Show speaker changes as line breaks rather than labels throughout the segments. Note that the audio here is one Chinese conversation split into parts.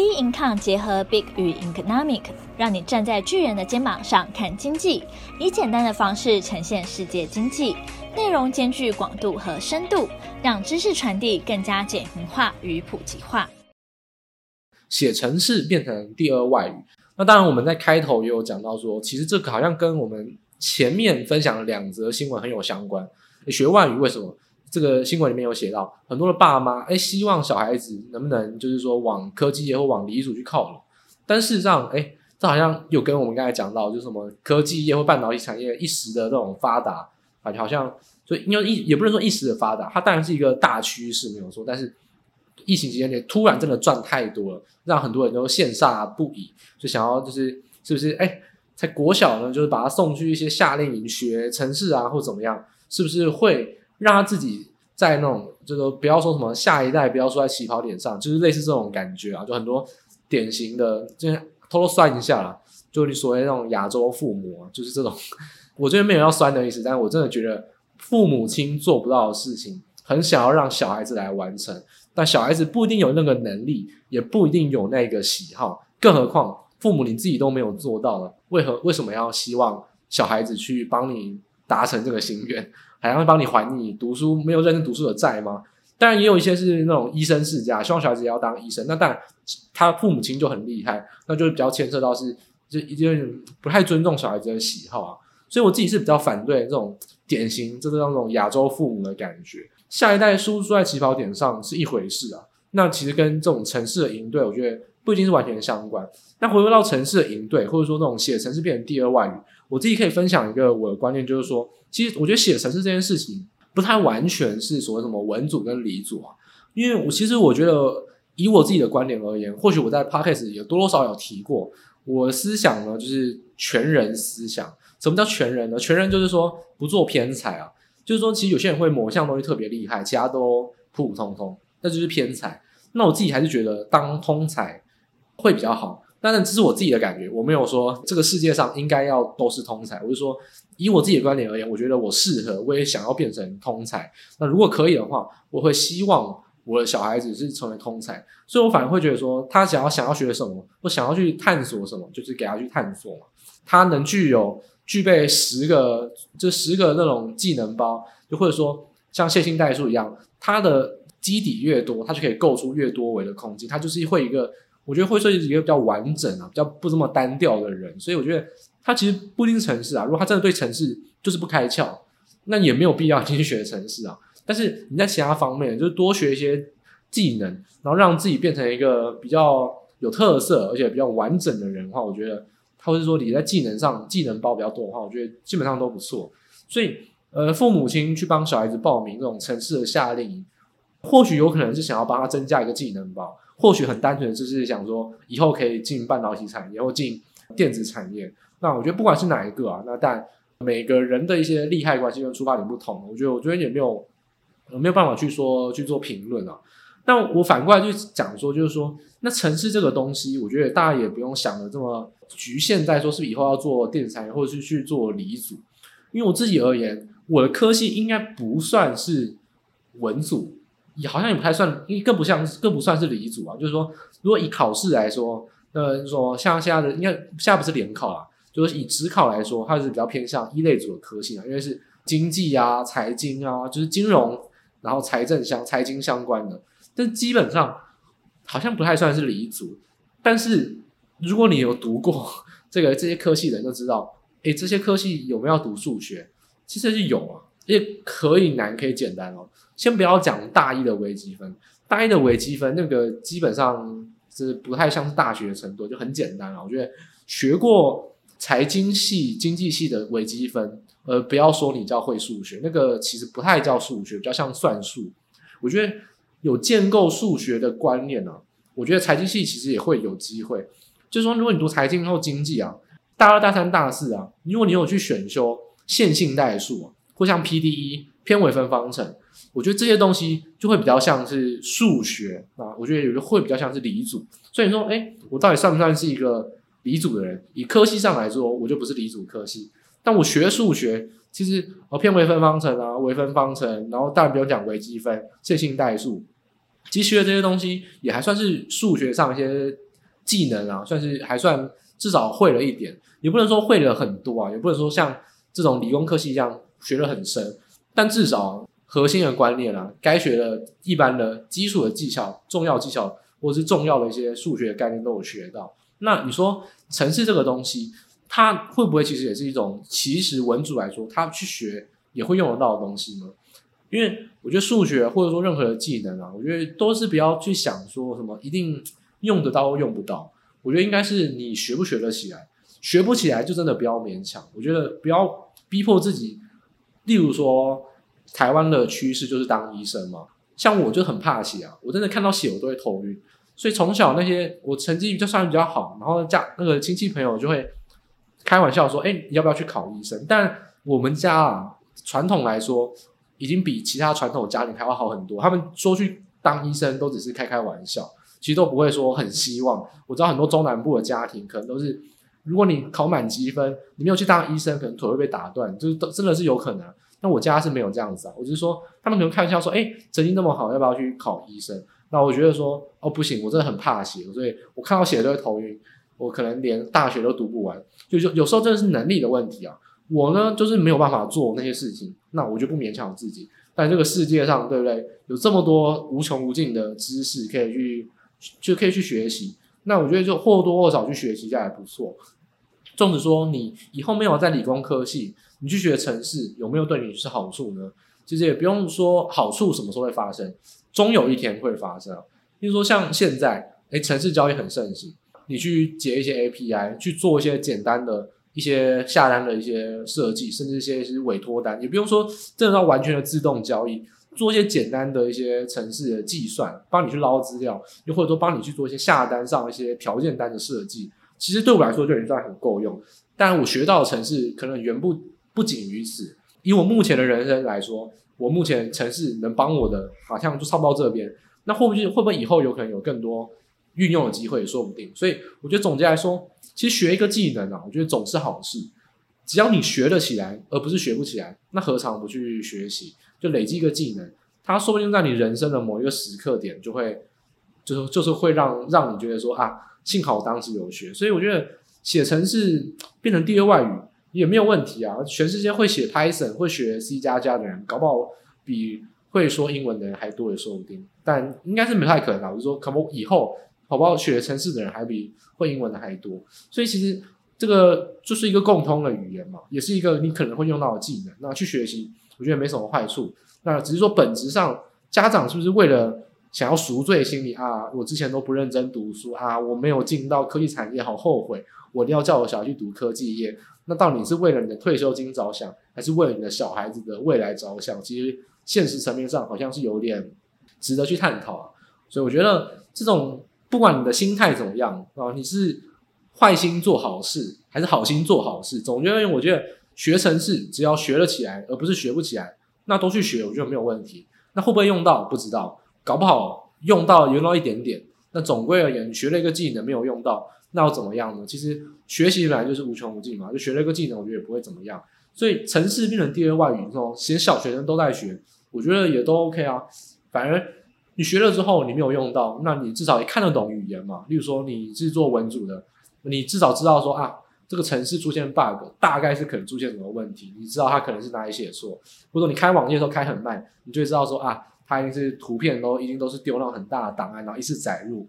B Income 结合 Big 与 Economic，让你站在巨人的肩膀上看经济，以简单的方式呈现世界经济，内容兼具广度和深度，让知识传递更加简明化与普及化。
写程式变成第二外语，那当然我们在开头也有讲到说，其实这个好像跟我们前面分享的两则新闻很有相关。学外语为什么？这个新闻里面有写到，很多的爸妈哎，希望小孩子能不能就是说往科技业或往离组去靠拢，但事实上，哎，这好像有跟我们刚才讲到，就是什么科技业或半导体产业一时的这种发达，感觉好像所以因为一也不能说一时的发达，它当然是一个大趋势没有错，但是疫情期间突然真的赚太多了，让很多人都羡煞不已，就想要就是是不是哎，在国小呢，就是把他送去一些夏令营学城市啊，或怎么样，是不是会？让他自己在那种，就是不要说什么下一代不要说在起跑点上，就是类似这种感觉啊，就很多典型的，就偷偷算一下啦，就你所谓那种亚洲父母，就是这种，我这边没有要酸的意思，但是我真的觉得父母亲做不到的事情，很想要让小孩子来完成，但小孩子不一定有那个能力，也不一定有那个喜好，更何况父母你自己都没有做到了，为何为什么要希望小孩子去帮你达成这个心愿？还要帮你还你读书没有认真读书的债吗？当然也有一些是那种医生世家，希望小孩子也要当医生。那当然他父母亲就很厉害，那就比较牵涉到是就一定不太尊重小孩子的喜好啊。所以我自己是比较反对这种典型就是那种亚洲父母的感觉。下一代输出在起跑点上是一回事啊，那其实跟这种城市的营队，我觉得不一定是完全相关。那回归到城市的营队，或者说那种写城市变成第二外语，我自己可以分享一个我的观念，就是说。其实我觉得写城市这件事情不太完全是所谓什么文组跟理组啊，因为我其实我觉得以我自己的观点而言，或许我在 Podcast 也多多少少有提过，我的思想呢就是全人思想。什么叫全人呢？全人就是说不做偏才啊，就是说其实有些人会某项东西特别厉害，其他都普普通通，那就是偏才。那我自己还是觉得当通才会比较好。当然这是我自己的感觉，我没有说这个世界上应该要都是通才，我是说。以我自己的观点而言，我觉得我适合，我也想要变成通才。那如果可以的话，我会希望我的小孩子是成为通才。所以我反而会觉得说，他想要想要学什么，或想要去探索什么，就是给他去探索嘛。他能具有具备十个，这十个那种技能包，就或者说像线性代数一样，他的基底越多，他就可以构出越多维的空间。他就是会一个，我觉得会设计一个比较完整啊，比较不这么单调的人。所以我觉得。他其实不一定是程式啊，如果他真的对城市就是不开窍，那也没有必要进去学城市啊。但是你在其他方面，就是多学一些技能，然后让自己变成一个比较有特色而且比较完整的人的话，我觉得他会是说你在技能上技能包比较多的话，我觉得基本上都不错。所以，呃，父母亲去帮小孩子报名这种城市的夏令营，或许有可能是想要帮他增加一个技能包，或许很单纯就是想说以后可以进半导体产业或进电子产业。那我觉得不管是哪一个啊，那但每个人的一些利害关系跟出发点不同，我觉得我觉得也没有没有办法去说去做评论啊。那我反过来就讲说，就是说，那城市这个东西，我觉得大家也不用想的这么局限在说是以后要做电子产业或者是去做离组，因为我自己而言，我的科系应该不算是文组，也好像也不太算，因为更不像更不算是理组啊。就是说，如果以考试来说，呃，说像现在的应该现在不是联考啊。就是以职考来说，它是比较偏向一类组的科系啊，因为是经济啊、财经啊，就是金融，然后财政相、财经相关的。但基本上好像不太算是理组。但是如果你有读过这个这些科系的人就知道，诶，这些科系有没有读数学？其实是有啊，也可以难可以简单哦。先不要讲大一的微积分，大一的微积分那个基本上是不太像是大学程度，就很简单啊。我觉得学过。财经系、经济系的微积分，呃，不要说你叫会数学，那个其实不太叫数学，比较像算术。我觉得有建构数学的观念呢、啊，我觉得财经系其实也会有机会。就是说，如果你读财经或经济啊，大二、大三、大四啊，如果你有去选修线性代数啊，或像 PDE 偏微分方程，我觉得这些东西就会比较像是数学啊。我觉得有的会比较像是理组。所以你说，哎，我到底算不算是一个？理组的人，以科系上来说，我就不是理组科系。但我学数学，其实我偏微分方程啊、微分方程，然后当然不用讲微积分、线性代数，其实学的这些东西也还算是数学上一些技能啊，算是还算至少会了一点，也不能说会了很多啊，也不能说像这种理工科系一样学得很深，但至少核心的观念啊，该学的一般的基础的技巧、重要技巧或者是重要的一些数学概念都有学到。那你说程式这个东西，它会不会其实也是一种，其实文组来说，他去学也会用得到的东西呢？因为我觉得数学或者说任何的技能啊，我觉得都是不要去想说什么一定用得到用不到。我觉得应该是你学不学得起来，学不起来就真的不要勉强。我觉得不要逼迫自己。例如说，台湾的趋势就是当医生嘛，像我就很怕血啊，我真的看到血我都会头晕。所以从小那些我成绩就算比较好，然后家那个亲戚朋友就会开玩笑说：“哎，你要不要去考医生？”但我们家啊，传统来说已经比其他传统家庭还要好很多。他们说去当医生都只是开开玩笑，其实都不会说很希望。我知道很多中南部的家庭可能都是，如果你考满积分，你没有去当医生，可能腿会被打断，就是都真的是有可能。那我家是没有这样子啊，我只是说他们可能开玩笑说：“哎，成绩那么好，要不要去考医生？”那我觉得说哦不行，我真的很怕写，所以我看到写都会头晕，我可能连大学都读不完，就就有时候真的是能力的问题啊。我呢就是没有办法做那些事情，那我就不勉强自己。但这个世界上，对不对？有这么多无穷无尽的知识可以去，就可以去学习。那我觉得就或多或少去学习一下也不错。纵使说你以后没有在理工科系，你去学城市有没有对你是好处呢？其实也不用说好处什么时候会发生。终有一天会发生，比如说像现在，诶，城市交易很盛行，你去解一些 API，去做一些简单的一些下单的一些设计，甚至一些是委托单，也不用说真的要完全的自动交易，做一些简单的一些城市的计算，帮你去捞资料，又或者说帮你去做一些下单上一些条件单的设计，其实对我来说就已经算很够用。但我学到的程式可能远不不仅于此，以我目前的人生来说。我目前程式能帮我的，好像就差不多这边。那会不会会不会以后有可能有更多运用的机会，也说不定。所以我觉得总结来说，其实学一个技能啊，我觉得总是好事。只要你学得起来，而不是学不起来，那何尝不去学习？就累积一个技能，它说不定在你人生的某一个时刻点，就会就是就是会让让你觉得说啊，幸好我当时有学。所以我觉得写程式变成第二外语。也没有问题啊！全世界会写 Python、会学 C 加加的人，搞不好比会说英文的人还多也说不定。但应该是没太可能啊！我就说，可不以后好不好学程式的人还比会英文的还多。所以其实这个就是一个共通的语言嘛，也是一个你可能会用到的技能。那去学习，我觉得没什么坏处。那只是说本质上，家长是不是为了想要赎罪心理啊？我之前都不认真读书啊，我没有进到科技产业，好后悔！我一定要叫我小孩去读科技业。那到底是为了你的退休金着想，还是为了你的小孩子的未来着想？其实现实层面上好像是有点值得去探讨啊。所以我觉得这种不管你的心态怎么样啊，你是坏心做好事，还是好心做好事，总觉得我觉得学程式只要学了起来，而不是学不起来，那都去学，我觉得没有问题。那会不会用到？不知道，搞不好用到用到一点点。那总归而言，你学了一个技能没有用到。那又怎么样呢？其实学习本来就是无穷无尽嘛，就学了一个技能，我觉得也不会怎么样。所以城市变成第二外语，这种其实小学生都在学，我觉得也都 OK 啊。反而你学了之后，你没有用到，那你至少也看得懂语言嘛。例如说你是做文组的，你至少知道说啊，这个城市出现 bug，大概是可能出现什么问题，你知道它可能是哪里写错。或者你开网页的时候开很慢，你就会知道说啊，它一定是图片都已经都是丢那种很大的档案，然后一次载入。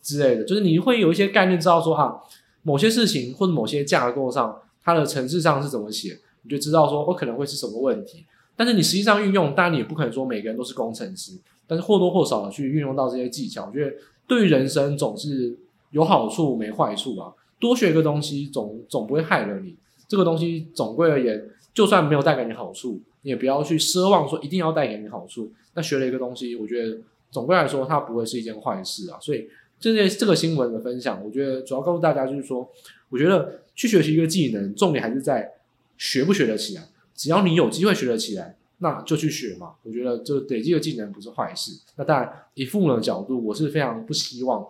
之类的，就是你会有一些概念，知道说啊，某些事情或者某些架构上，它的程式上是怎么写，你就知道说，我可能会是什么问题。但是你实际上运用，当然你也不可能说每个人都是工程师，但是或多或少的去运用到这些技巧，我觉得对于人生总是有好处没坏处啊。多学一个东西总总不会害了你。这个东西总归而言，就算没有带给你好处，你也不要去奢望说一定要带给你好处。那学了一个东西，我觉得总归来说，它不会是一件坏事啊。所以。这些这个新闻的分享，我觉得主要告诉大家就是说，我觉得去学习一个技能，重点还是在学不学得起来。只要你有机会学得起来，那就去学嘛。我觉得就累积个技能不是坏事。那当然，以父母的角度，我是非常不希望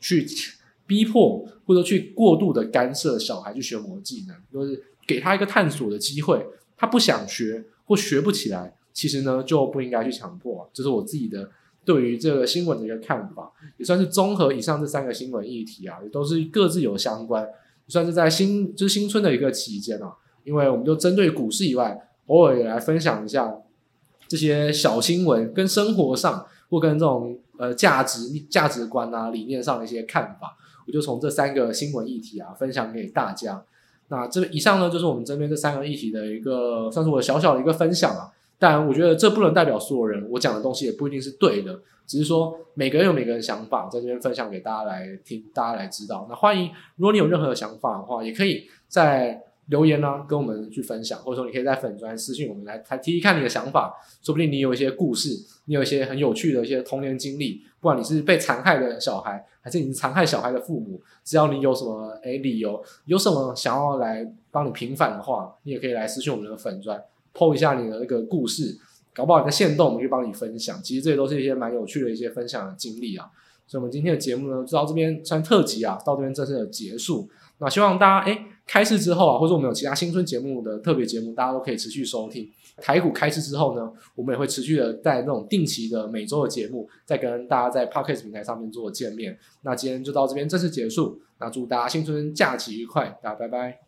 去逼迫或者去过度的干涉小孩去学某个技能，就是给他一个探索的机会。他不想学或学不起来，其实呢就不应该去强迫。这是我自己的对于这个新闻的一个看法，也算是综合以上这三个新闻议题啊，也都是各自有相关，算是在新就是新春的一个期间啊，因为我们就针对股市以外，偶尔也来分享一下这些小新闻跟生活上或跟这种呃价值价值观啊理念上的一些看法，我就从这三个新闻议题啊分享给大家。那这以上呢，就是我们这边这三个议题的一个，算是我小小的一个分享啊。但我觉得这不能代表所有人，我讲的东西也不一定是对的，只是说每个人有每个人想法，在这边分享给大家来听，大家来知道。那欢迎，如果你有任何的想法的话，也可以在留言呢、跟我们去分享，或者说你可以在粉专私信我们来来提提看你的想法，说不定你有一些故事，你有一些很有趣的一些童年经历，不管你是被残害的小孩，还是你是残害小孩的父母，只要你有什么诶理由，有什么想要来帮你平反的话，你也可以来私信我们的粉专，po 一下你的那个故事，搞不好你的线动，我们去帮你分享。其实这些都是一些蛮有趣的一些分享的经历啊。所以，我们今天的节目呢，就到这边算特辑啊，到这边正式的结束。那希望大家诶开市之后啊，或者我们有其他新春节目的特别节目，大家都可以持续收听。台股开市之后呢，我们也会持续的在那种定期的每周的节目，再跟大家在 Podcast 平台上面做见面。那今天就到这边正式结束。那祝大家新春假期愉快，大家拜拜。